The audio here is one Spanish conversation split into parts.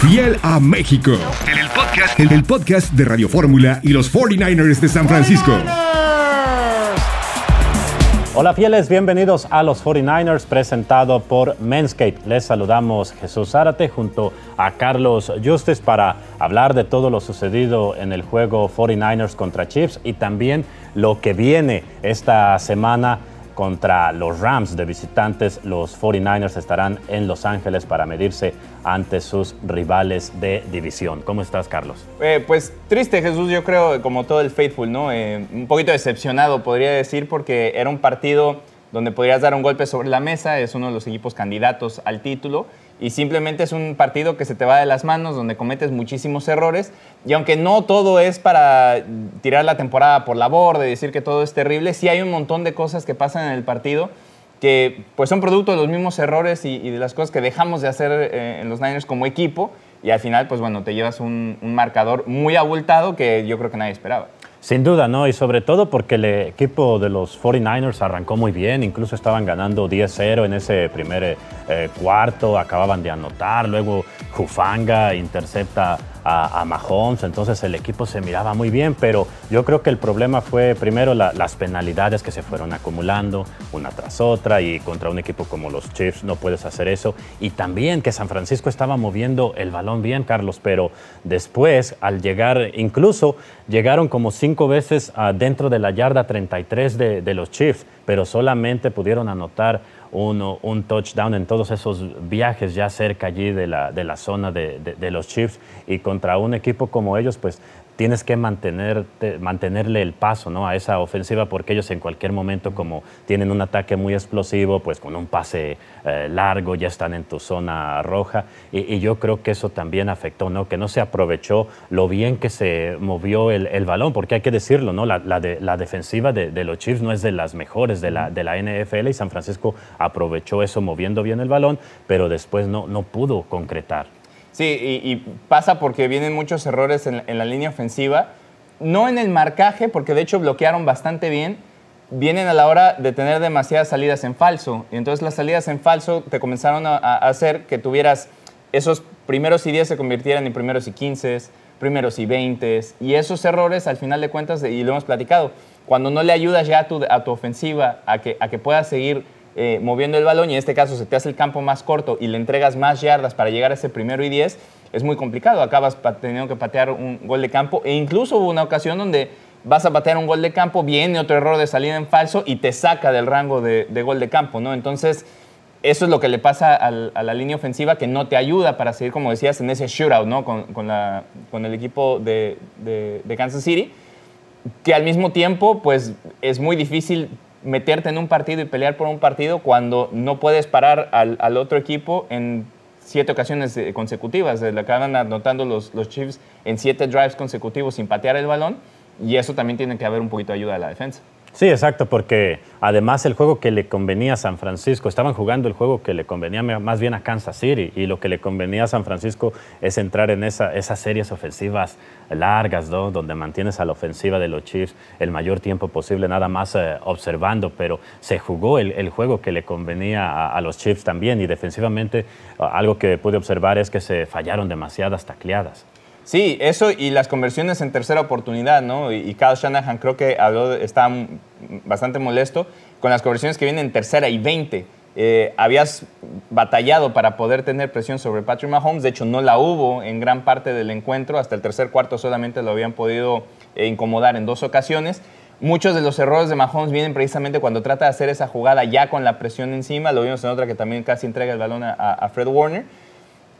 Fiel a México. En el podcast, en el podcast de Radio Fórmula y los 49ers de San Francisco. Hola fieles, bienvenidos a los 49ers presentado por Manscaped. Les saludamos Jesús Zárate junto a Carlos Justes para hablar de todo lo sucedido en el juego 49ers contra Chiefs y también lo que viene esta semana contra los Rams de visitantes. Los 49ers estarán en Los Ángeles para medirse ante sus rivales de división. ¿Cómo estás, Carlos? Eh, pues triste, Jesús, yo creo, como todo el Faithful, ¿no? Eh, un poquito decepcionado, podría decir, porque era un partido donde podrías dar un golpe sobre la mesa, es uno de los equipos candidatos al título y simplemente es un partido que se te va de las manos, donde cometes muchísimos errores. Y aunque no todo es para tirar la temporada por la borda y decir que todo es terrible, sí hay un montón de cosas que pasan en el partido que pues son producto de los mismos errores y, de las cosas que dejamos de hacer eh, en los Niners como equipo. Y al final, pues bueno, te llevas un marcador muy abultado que yo creo que nadie esperaba. Sin duda, ¿no? Y sobre todo porque el equipo de los 49ers arrancó muy bien, incluso estaban ganando 10-0 en ese primer eh, cuarto, acababan de anotar, luego Jufanga intercepta a, Mahomes, entonces el equipo se miraba muy bien, pero yo creo que el problema fue primero las penalidades que se fueron acumulando una tras otra y contra un equipo como los Chiefs no puedes hacer eso. Y también que San Francisco estaba moviendo el balón bien, Carlos, pero después al llegar, incluso llegaron como cinco veces dentro de la yarda 33 de, de los Chiefs, pero solamente pudieron anotar uno, un touchdown en todos esos viajes ya cerca allí de la, de la zona de, de, los Chiefs y contra un equipo como ellos, pues tienes que mantenerle el paso ¿no? a esa ofensiva porque ellos en cualquier momento, como tienen un ataque muy explosivo, pues con un pase eh, largo ya están en tu zona roja. Y, yo creo que eso también afectó, ¿no? que no se aprovechó lo bien que se movió el, balón, porque hay que decirlo, ¿no? la, la, defensiva de, los Chiefs no es de las mejores de la, de NFL y San Francisco aprovechó eso moviendo bien el balón, pero después no pudo concretar. Sí, y, pasa porque vienen muchos errores en, la línea ofensiva. No en el marcaje, porque de hecho bloquearon bastante bien. Vienen a la hora de tener demasiadas salidas en falso. Y entonces las salidas en falso te comenzaron a, hacer que tuvieras esos primeros y 10 se convirtieran en primeros y 15, primeros y 20. Y esos errores, al final de cuentas, y lo hemos platicado, cuando no le ayudas ya a tu, a tu ofensiva a que, a que pueda seguir eh, moviendo el balón y en este caso se te hace el campo más corto y le entregas más yardas para llegar a ese primero y diez, es muy complicado. Acabas teniendo que patear un gol de campo e incluso hubo una ocasión donde vas a patear un gol de campo, viene otro error de salida en falso y te saca del rango de, gol de campo, ¿no? Entonces, eso es lo que le pasa a la línea ofensiva que no te ayuda para seguir, como decías, en ese shootout, ¿no? Con, con el equipo de, de Kansas City, que al mismo tiempo, pues, es muy difícil meterte en un partido y pelear por un partido cuando no puedes parar al, otro equipo en siete ocasiones eh, consecutivas. Le acaban anotando los, los Chiefs en siete drives consecutivos sin patear el balón y eso también tiene que haber un poquito de ayuda de la defensa. Sí, exacto, porque además el juego que le convenía a San Francisco, estaban jugando el juego que le convenía más bien a Kansas City y lo que le convenía a San Francisco es entrar en esa, esas series ofensivas largas, ¿no? donde mantienes a la ofensiva de los Chiefs el mayor tiempo posible, nada más eh, observando, pero se jugó el, juego que le convenía a, los Chiefs también y defensivamente algo que pude observar es que se fallaron demasiadas tacleadas. Sí, eso y las conversiones en tercera oportunidad, ¿no? Y, Kyle Shanahan creo que habló, está bastante molesto con las conversiones que vienen en tercera y 20. Eh, habías batallado para poder tener presión sobre Patrick Mahomes, de hecho no la hubo en gran parte del encuentro, hasta el tercer cuarto solamente lo habían podido eh, incomodar en dos ocasiones. Muchos de los errores de Mahomes vienen precisamente cuando trata de hacer esa jugada ya con la presión encima, lo vimos en otra que también casi entrega el balón a Fred Warner.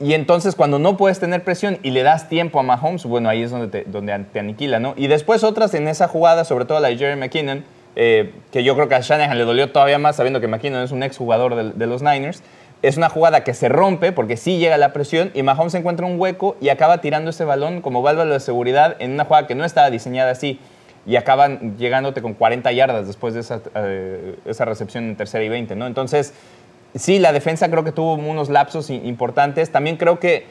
Y entonces cuando no puedes tener presión y le das tiempo a Mahomes, bueno, ahí es donde te, donde te aniquila, ¿no? Y después otras en esa jugada, sobre todo la de Jerry McKinnon, eh, que yo creo que a Shanahan le dolió todavía más sabiendo que McKinnon es un exjugador de, de los Niners. Es una jugada que se rompe porque sí llega la presión y Mahomes encuentra un hueco y acaba tirando ese balón como válvula de seguridad en una jugada que no estaba diseñada así y acaban llegándote con 40 yardas después de esa, eh, esa recepción en tercera y 20, ¿no? Entonces, sí, la defensa creo que tuvo unos lapsos importantes. También creo que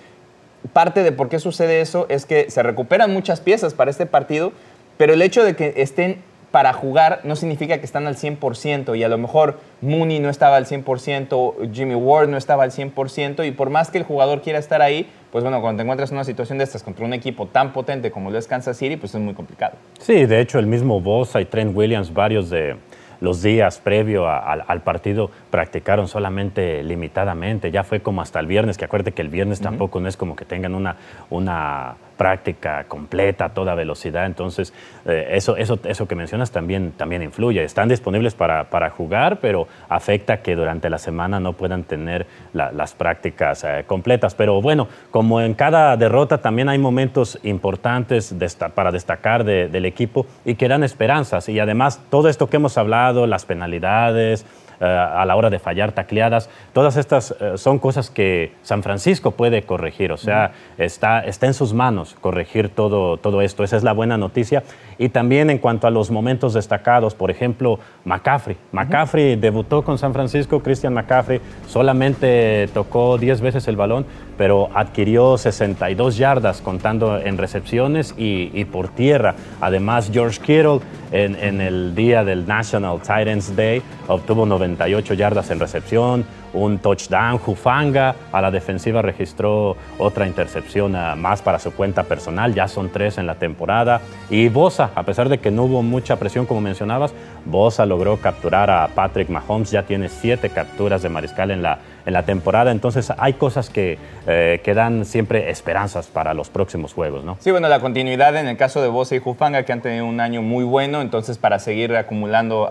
parte de por qué sucede eso es que se recuperan muchas piezas para este partido, pero el hecho de que estén para jugar no significa que están al 100% y a lo mejor Mooney no estaba al 100%, Jimmy Ward no estaba al 100% y por más que el jugador quiera estar ahí, pues bueno, cuando te encuentras en una situación de estas contra un equipo tan potente como lo es Kansas City, pues es muy complicado. Sí, de hecho el mismo Bosa y Trent Williams, varios de los días previo al partido practicaron solamente limitadamente, ya fue como hasta el viernes, que acuérdate que el viernes tampoco no es como que tengan una, una práctica completa a toda velocidad. Entonces, eh, eso, eso, eso que mencionas también, también influye. Están disponibles para, para jugar, pero afecta que durante la semana no puedan tener las prácticas eh, completas. Pero bueno, como en cada derrota también hay momentos importantes para destacar del equipo y que dan esperanzas. Y además, todo esto que hemos hablado, las penalidades, a la hora de fallar tacleadas. Todas estas eh, son cosas que San Francisco puede corregir, o sea, está, está en sus manos corregir todo, todo esto. Esa es la buena noticia. Y también en cuanto a los momentos destacados, por ejemplo, McCaffrey. McCaffrey debutó con San Francisco, Christian McCaffrey solamente tocó 10 veces el balón, pero adquirió 62 yardas contando en recepciones y, por tierra. Además, George Kittle en, en el día del National Titans Day obtuvo 98 yardas en recepción, un touchdown. Jufanga a la defensiva registró otra intercepción ah, más para su cuenta personal, ya son tres en la temporada. Y Bosa, a pesar de que no hubo mucha presión como mencionabas, Bosa logró capturar a Patrick Mahomes, ya tiene siete capturas de mariscal en la, en la temporada, entonces hay cosas que, eh, que dan siempre esperanzas para los próximos juegos, ¿no? Sí, bueno, la continuidad en el caso de Bosa y Jufanga, que han tenido un año muy bueno, entonces para seguir acumulando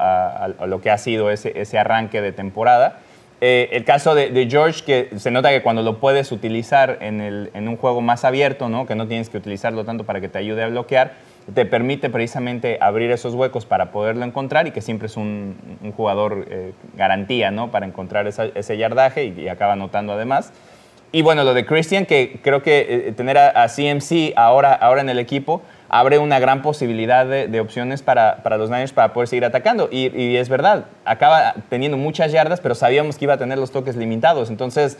lo que ha sido ese, ese arranque de temporada. Eh, el caso de, George, que se nota que cuando lo puedes utilizar en, un juego más abierto, ¿no? que no tienes que utilizarlo tanto para que te ayude a bloquear, te permite precisamente abrir esos huecos para poderlo encontrar y que siempre es un, jugador eh, garantía ¿no? para encontrar ese yardaje y, acaba anotando además. Y bueno, lo de Christian, que creo que eh, tener a, CMC ahora, ahora en el equipo abre una gran posibilidad de, opciones para, para, los Niners para poder seguir atacando. Y, es verdad, acaba teniendo muchas yardas, pero sabíamos que iba a tener los toques limitados. Entonces,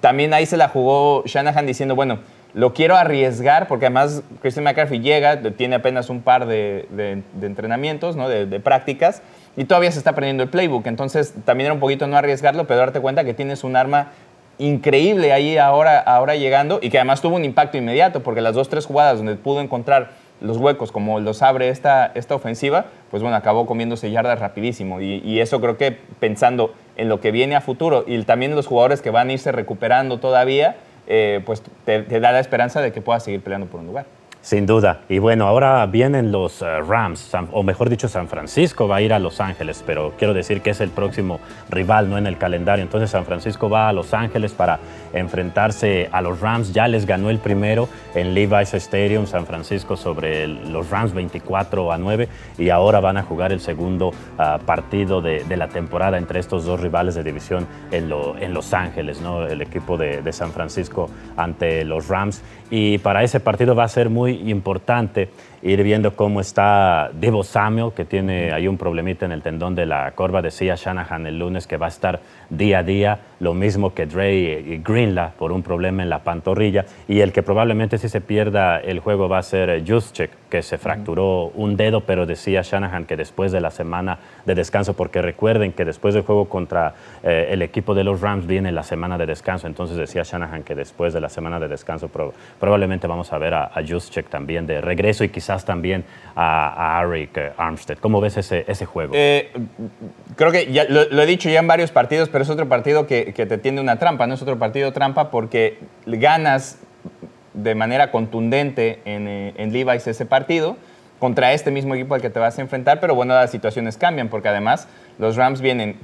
también ahí se la jugó Shanahan diciendo, bueno, lo quiero arriesgar porque además Christian McCarthy llega, tiene apenas un par de, de, entrenamientos, ¿no? de, de, prácticas, y todavía se está aprendiendo el playbook. Entonces, también era un poquito no arriesgarlo, pero darte cuenta que tienes un arma increíble ahí ahora, ahora llegando y que además tuvo un impacto inmediato porque las dos, tres jugadas donde pudo encontrar los huecos como los abre esta, esta ofensiva, pues bueno, acabó comiéndose yardas rapidísimo. Y, eso creo que pensando en lo que viene a futuro y también los jugadores que van a irse recuperando todavía, eh, pues te, te da la esperanza de que pueda seguir peleando por un lugar. Sin duda. Y bueno, ahora vienen los eh, Rams, o mejor dicho, San Francisco va a ir a Los Ángeles, pero quiero decir que es el próximo rival, no en el calendario. Entonces San Francisco va a Los Ángeles para enfrentarse a los Rams. Ya les ganó el primero en Levi's Stadium, San Francisco, sobre los Rams 24 a 9. Y ahora van a jugar el segundo ah, partido de, la temporada entre estos dos rivales de división en, Los Ángeles, ¿no? el equipo de, de San Francisco ante los Rams. Y para ese partido va a ser muy importante ir viendo cómo está Devo Samuel, que tiene ahí un problemita en el tendón de la corva. Decía Shanahan el lunes que va a estar día a día, lo mismo que Dre y Greenla por un problema en la pantorrilla. Y el que probablemente si se pierda el juego va a ser Juszczyk, que se fracturó un dedo, pero decía Shanahan que después de la semana de descanso, porque recuerden que después del juego contra eh, el equipo de los Rams viene la semana de descanso. Entonces decía Shanahan que después de la semana de descanso probablemente vamos a ver a, a Juszczyk también de regreso y quizás también a, a Arik Armstead. ¿Cómo ves ese, ese juego? Eh, creo que ya lo, he dicho ya en varios partidos, pero es otro partido que, que, te tiende una trampa, no es otro partido trampa porque ganas de manera contundente en, eh, en Levi's ese partido contra este mismo equipo al que te vas a enfrentar, pero bueno, las situaciones cambian porque además los Rams vienen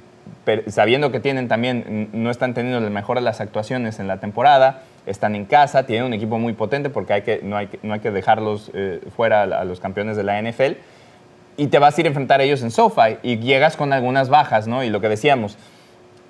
sabiendo que tienen también, no están teniendo la mejor de las actuaciones en la temporada, están en casa, tienen un equipo muy potente porque hay que, no, hay que, no hay que dejarlos eh, fuera a, los campeones de la NFL. Y te vas a ir a enfrentar a ellos en SoFi y llegas con algunas bajas, ¿no? Y lo que decíamos,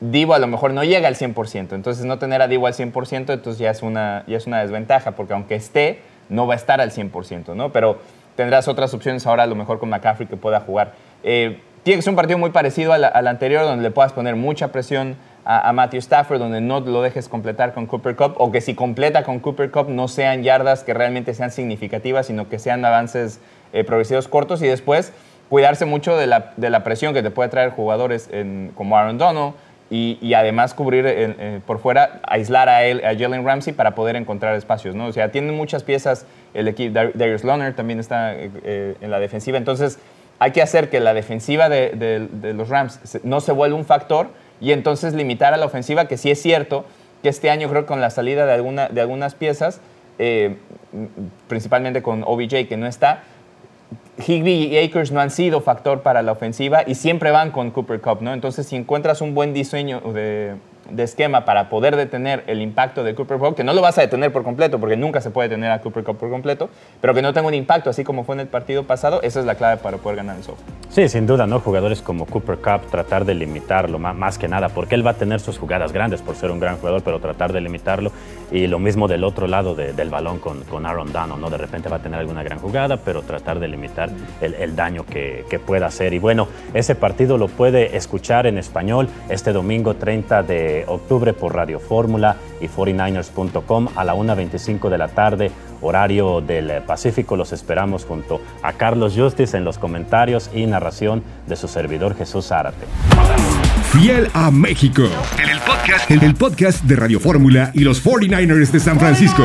Divo a lo mejor no llega al 100%, entonces no tener a Divo al 100% entonces ya es una, ya es una desventaja porque aunque esté, no va a estar al 100%, ¿no? Pero tendrás otras opciones ahora a lo mejor con McCaffrey que pueda jugar. Eh, tiene que un partido muy parecido al, anterior donde le puedas poner mucha presión a, Matthew Stafford, donde no lo dejes completar con Cooper Cup, o que si completa con Cooper Cup no sean yardas que realmente sean significativas, sino que sean avances eh, progresivos cortos y después cuidarse mucho de la, de la, presión que te puede traer jugadores como Aaron Donald, y, además cubrir eh, por fuera, aislar a, él, a Jalen Ramsey para poder encontrar espacios, ¿no? O sea, tienen muchas piezas el equipo, Darius Loner también está eh, en la defensiva, entonces hay que hacer que la defensiva de, los Rams no se vuelva un factor y entonces limitar a la ofensiva, que sí es cierto que este año creo que con la salida de, alguna, de algunas piezas, eh, principalmente con OBJ que no está, Higby y Akers no han sido factor para la ofensiva y siempre van con Cooper Cup, ¿no? Entonces, si encuentras un buen diseño de, de esquema para poder detener el impacto de Cooper Cup, que no lo vas a detener por completo, porque nunca se puede detener a Cooper Cup por completo, pero que no tenga un impacto, así como fue en el partido pasado, esa es la clave para poder ganar el software. Sí, sin duda, ¿no? Jugadores como Cooper Cup, tratar de limitarlo más, que nada, porque él va a tener sus jugadas grandes por ser un gran jugador, pero tratar de limitarlo. Y lo mismo del otro lado del balón con, con Aaron Donald, ¿no? De repente va a tener alguna gran jugada, pero tratar de limitar el, daño que, que pueda hacer. Y bueno, ese partido lo puede escuchar en español este domingo 30 de octubre por Radio Fórmula y 49ers.com a la 1.25 de la tarde, horario del Pacífico. Los esperamos junto a Carlos Justice en los comentarios y narración de su servidor Jesús Zárate. Fiel a México. En el podcast, en el podcast de Radio Fórmula y los 49ers de San Francisco.